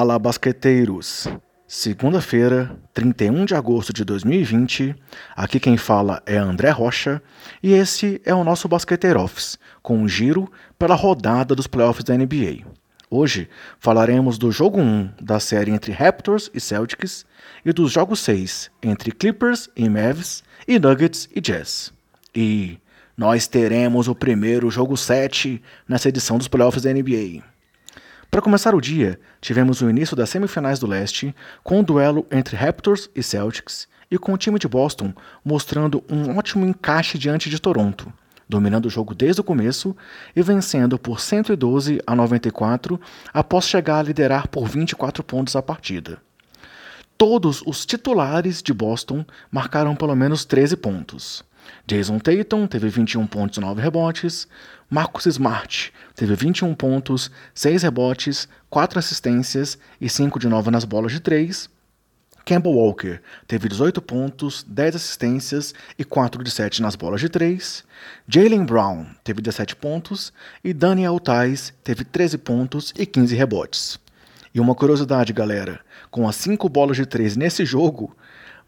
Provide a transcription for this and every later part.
Fala, basqueteiros! Segunda-feira, 31 de agosto de 2020, aqui quem fala é André Rocha e esse é o nosso Basqueteiro Office, com um giro pela rodada dos playoffs da NBA. Hoje falaremos do jogo 1 da série entre Raptors e Celtics e dos jogos 6 entre Clippers e Mavs e Nuggets e Jazz. E nós teremos o primeiro jogo 7 nessa edição dos playoffs da NBA. Para começar o dia, tivemos o início das semifinais do leste, com o um duelo entre Raptors e Celtics, e com o time de Boston mostrando um ótimo encaixe diante de Toronto, dominando o jogo desde o começo e vencendo por 112 a 94 após chegar a liderar por 24 pontos a partida. Todos os titulares de Boston marcaram pelo menos 13 pontos. Jason Tatum teve 21 pontos e 9 rebotes. Marcus Smart teve 21 pontos, 6 rebotes, 4 assistências e 5 de 9 nas bolas de 3. Campbell Walker teve 18 pontos, 10 assistências e 4 de 7 nas bolas de 3. Jalen Brown teve 17 pontos e Daniel Tais teve 13 pontos e 15 rebotes. E uma curiosidade, galera: com as 5 bolas de 3 nesse jogo,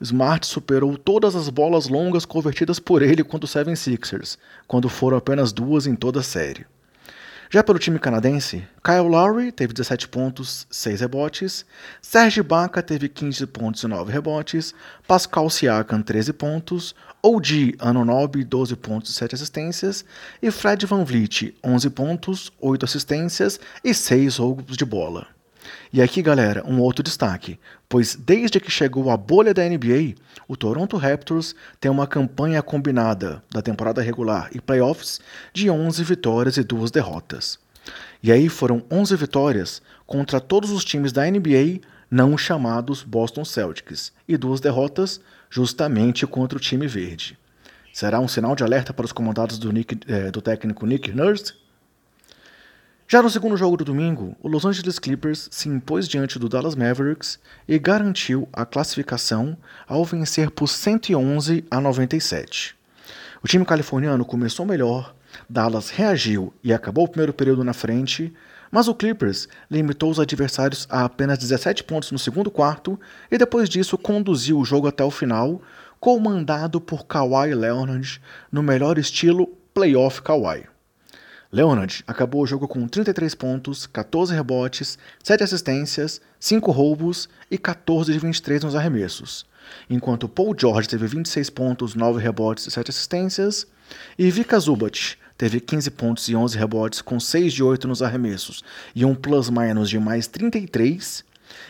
Smart superou todas as bolas longas convertidas por ele contra o 76ers, quando foram apenas duas em toda a série. Já pelo time canadense, Kyle Lowry teve 17 pontos, 6 rebotes, Serge Ibaka teve 15 pontos e 9 rebotes, Pascal Siakam 13 pontos, OG Anunoby 12 pontos e 7 assistências e Fred Van Vliet 11 pontos, 8 assistências e 6 roubos de bola. E aqui, galera, um outro destaque, pois desde que chegou a bolha da NBA, o Toronto Raptors tem uma campanha combinada da temporada regular e playoffs de 11 vitórias e 2 derrotas. E aí foram 11 vitórias contra todos os times da NBA não chamados Boston Celtics e duas derrotas justamente contra o time verde. Será um sinal de alerta para os comandados do, Nick, eh, do técnico Nick Nurse? Já no segundo jogo do domingo, o Los Angeles Clippers se impôs diante do Dallas Mavericks e garantiu a classificação ao vencer por 111 a 97. O time californiano começou melhor, Dallas reagiu e acabou o primeiro período na frente, mas o Clippers limitou os adversários a apenas 17 pontos no segundo quarto e depois disso conduziu o jogo até o final, comandado por Kawhi Leonard no melhor estilo playoff Kawhi. Leonard acabou o jogo com 33 pontos, 14 rebotes, 7 assistências, 5 roubos e 14 de 23 nos arremessos, enquanto Paul George teve 26 pontos, 9 rebotes e 7 assistências, e Vika Zubat teve 15 pontos e 11 rebotes com 6 de 8 nos arremessos e um plus-minus de mais 33,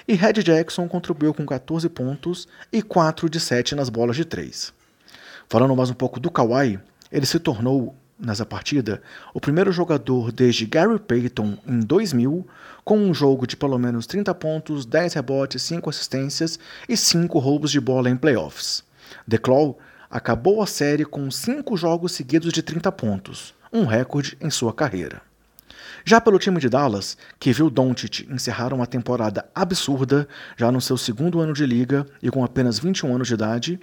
e Red Jackson contribuiu com 14 pontos e 4 de 7 nas bolas de 3. Falando mais um pouco do Kawhi, ele se tornou nessa partida o primeiro jogador desde Gary Payton em 2000 com um jogo de pelo menos 30 pontos, 10 rebotes, 5 assistências e 5 roubos de bola em playoffs. The Claw acabou a série com 5 jogos seguidos de 30 pontos, um recorde em sua carreira. Já pelo time de Dallas, que viu Doncic encerrar uma temporada absurda já no seu segundo ano de liga e com apenas 21 anos de idade,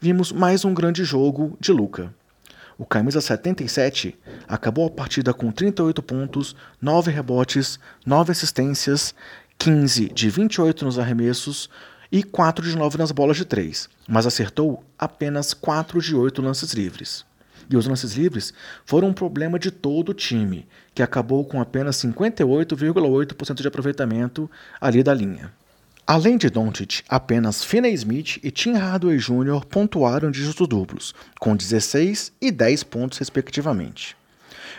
vimos mais um grande jogo de Luca. O camisa 77 acabou a partida com 38 pontos, 9 rebotes, 9 assistências, 15 de 28 nos arremessos e 4 de 9 nas bolas de 3, mas acertou apenas 4 de 8 lances livres. E os lances livres foram um problema de todo o time, que acabou com apenas 58,8% de aproveitamento ali da linha. Além de Doncic, apenas Finney Smith e Tim Hardaway Jr. pontuaram dígitos duplos, com 16 e 10 pontos respectivamente.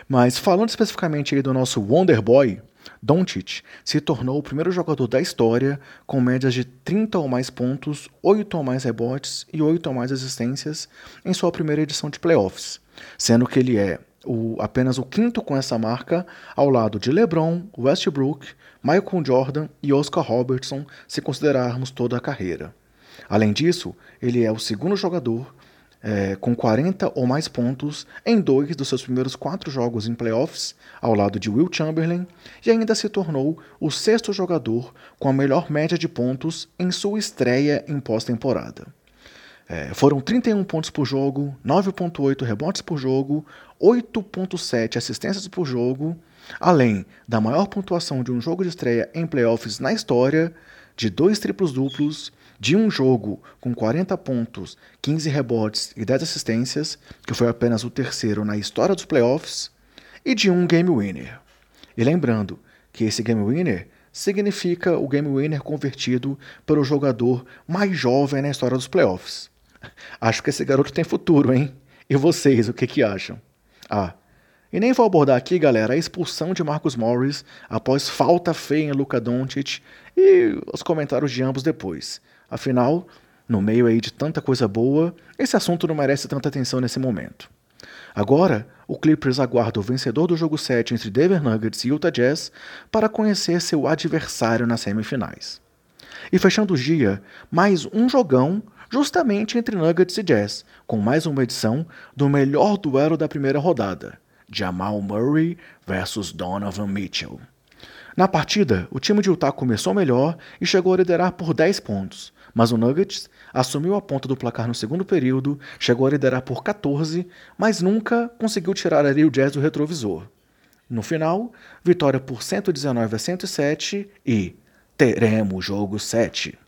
Mas falando especificamente do nosso Wonder Boy, Doncic se tornou o primeiro jogador da história com médias de 30 ou mais pontos, 8 ou mais rebotes e 8 ou mais assistências em sua primeira edição de playoffs, sendo que ele é o, apenas o quinto com essa marca, ao lado de LeBron, Westbrook, Michael Jordan e Oscar Robertson, se considerarmos toda a carreira. Além disso, ele é o segundo jogador é, com 40 ou mais pontos em dois dos seus primeiros quatro jogos em playoffs, ao lado de Will Chamberlain, e ainda se tornou o sexto jogador com a melhor média de pontos em sua estreia em pós-temporada. É, foram 31 pontos por jogo, 9,8 rebotes por jogo, 8,7 assistências por jogo além da maior pontuação de um jogo de estreia em playoffs na história, de dois triplos duplos, de um jogo com 40 pontos, 15 rebotes e 10 assistências, que foi apenas o terceiro na história dos playoffs, e de um game winner. E lembrando que esse game winner significa o game winner convertido pelo jogador mais jovem na história dos playoffs. Acho que esse garoto tem futuro, hein? E vocês, o que, que acham? Ah, e nem vou abordar aqui, galera, a expulsão de Marcus Morris após falta feia em Luka Doncic e os comentários de ambos depois. Afinal, no meio aí de tanta coisa boa, esse assunto não merece tanta atenção nesse momento. Agora, o Clippers aguarda o vencedor do jogo 7 entre Denver Nuggets e Utah Jazz para conhecer seu adversário nas semifinais. E fechando o dia, mais um jogão justamente entre Nuggets e Jazz, com mais uma edição do melhor duelo da primeira rodada, Jamal Murray versus Donovan Mitchell. Na partida, o time de Utah começou melhor e chegou a liderar por 10 pontos, mas o Nuggets assumiu a ponta do placar no segundo período, chegou a liderar por 14, mas nunca conseguiu tirar ali o Jazz do retrovisor. No final, vitória por 119 a 107 e teremos jogo 7.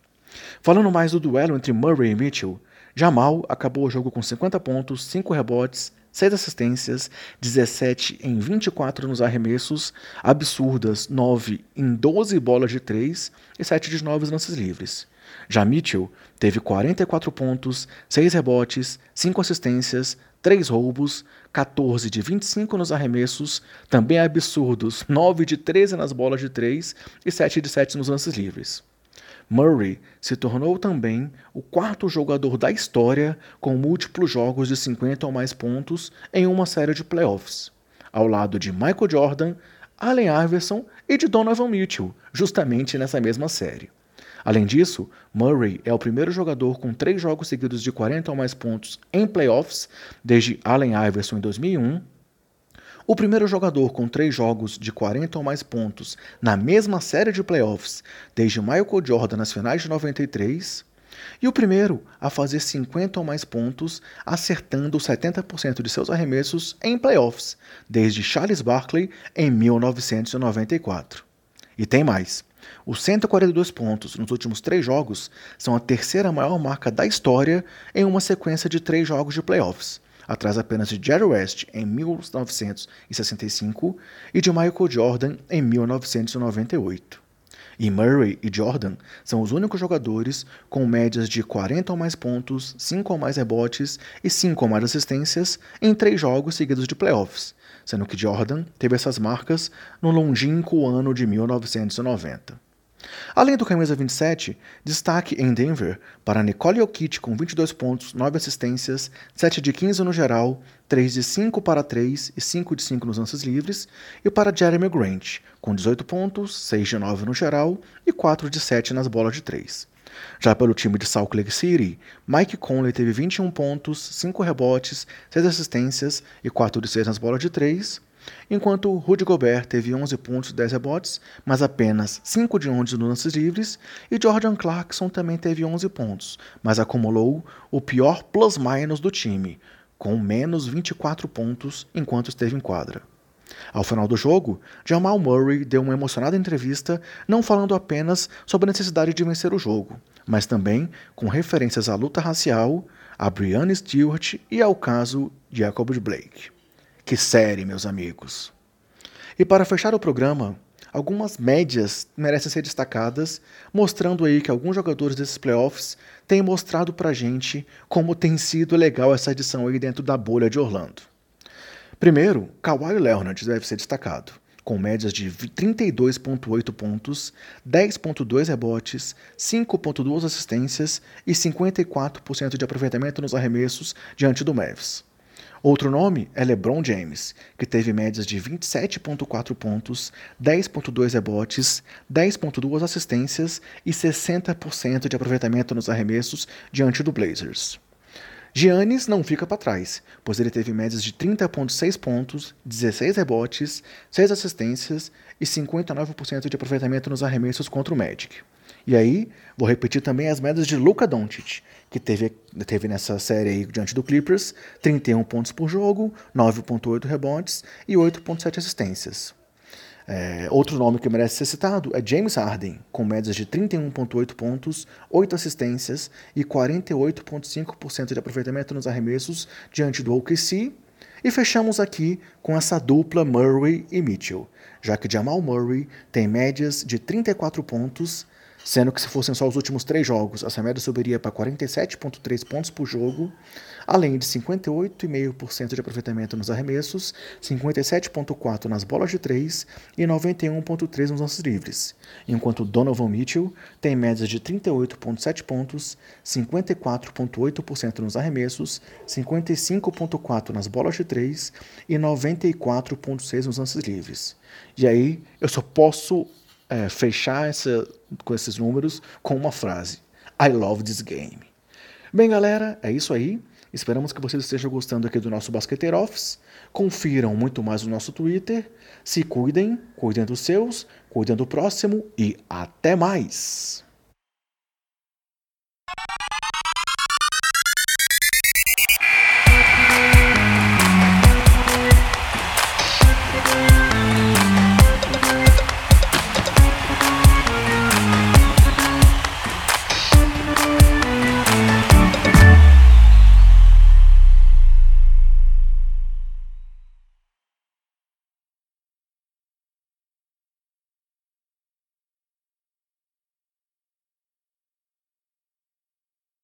Falando mais do duelo entre Murray e Mitchell, Jamal acabou o jogo com 50 pontos, 5 rebotes, 6 assistências, 17 em 24 nos arremessos, absurdas 9 em 12 bolas de 3 e 7 de 9 lances livres. Já Mitchell teve 44 pontos, 6 rebotes, 5 assistências, 3 roubos, 14 de 25 nos arremessos, também absurdos 9 de 13 nas bolas de 3 e 7 de 7 nos lances livres. Murray se tornou também o quarto jogador da história com múltiplos jogos de 50 ou mais pontos em uma série de playoffs, ao lado de Michael Jordan, Allen Iverson e de Donovan Mitchell, justamente nessa mesma série. Além disso, Murray é o primeiro jogador com três jogos seguidos de 40 ou mais pontos em playoffs desde Allen Iverson em 2001 o primeiro jogador com três jogos de 40 ou mais pontos na mesma série de playoffs desde Michael Jordan nas finais de 93, e o primeiro a fazer 50 ou mais pontos, acertando 70% de seus arremessos em playoffs, desde Charles Barkley em 1994. E tem mais. Os 142 pontos nos últimos três jogos são a terceira maior marca da história em uma sequência de três jogos de playoffs atrás apenas de Jerry West em 1965 e de Michael Jordan em 1998. E Murray e Jordan são os únicos jogadores com médias de 40 ou mais pontos, 5 ou mais rebotes e 5 ou mais assistências em três jogos seguidos de playoffs, sendo que Jordan teve essas marcas no longínquo ano de 1990. Além do camisa 27, destaque em Denver para Nicole Jokic com 22 pontos, 9 assistências, 7 de 15 no geral, 3 de 5 para 3 e 5 de 5 nos lances livres, e para Jeremy Grant com 18 pontos, 6 de 9 no geral e 4 de 7 nas bolas de 3. Já pelo time de Salt Lake City, Mike Conley teve 21 pontos, 5 rebotes, 6 assistências e 4 de 6 nas bolas de 3, enquanto Rudy Gobert teve 11 pontos e 10 rebotes, mas apenas 5 de 11 nos lances livres, e Jordan Clarkson também teve 11 pontos, mas acumulou o pior plus-minus do time, com menos 24 pontos enquanto esteve em quadra. Ao final do jogo, Jamal Murray deu uma emocionada entrevista, não falando apenas sobre a necessidade de vencer o jogo, mas também com referências à luta racial, a Brianna Stewart e ao caso Jacob Blake. Que série, meus amigos! E para fechar o programa, algumas médias merecem ser destacadas, mostrando aí que alguns jogadores desses playoffs têm mostrado pra gente como tem sido legal essa edição aí dentro da bolha de Orlando. Primeiro, Kawhi Leonard deve ser destacado, com médias de 32,8 pontos, 10,2 rebotes, 5,2 assistências e 54% de aproveitamento nos arremessos diante do Mavs. Outro nome é LeBron James, que teve médias de 27,4 pontos, 10,2 rebotes, 10,2 assistências e 60% de aproveitamento nos arremessos diante do Blazers. Giannis não fica para trás, pois ele teve médias de 30,6 pontos, 16 rebotes, 6 assistências e 59% de aproveitamento nos arremessos contra o Magic. E aí, vou repetir também as médias de Luka Doncic, que teve, teve nessa série aí diante do Clippers 31 pontos por jogo, 9.8 rebotes e 8.7 assistências. É, outro nome que merece ser citado é James Harden, com médias de 31,8 pontos, 8 assistências e 48,5% de aproveitamento nos arremessos diante do OKC. E fechamos aqui com essa dupla Murray e Mitchell, já que Jamal Murray tem médias de 34 pontos, sendo que se fossem só os últimos três jogos, essa média subiria para 47,3 pontos por jogo, além de 58,5% de aproveitamento nos arremessos, 57,4% nas bolas de três e 91,3% nos lances livres, enquanto Donovan Mitchell tem médias de 38,7 pontos, 54,8% nos arremessos, 55,4% nas bolas de três e 94,6% nos lances livres. E aí eu só posso é, fechar essa, com esses números com uma frase: I love this game. Bem, galera, é isso aí. Esperamos que vocês estejam gostando aqui do nosso Basqueteiro Office. Confiram muito mais no nosso Twitter. Se cuidem, cuidem dos seus, cuidem do próximo e até mais!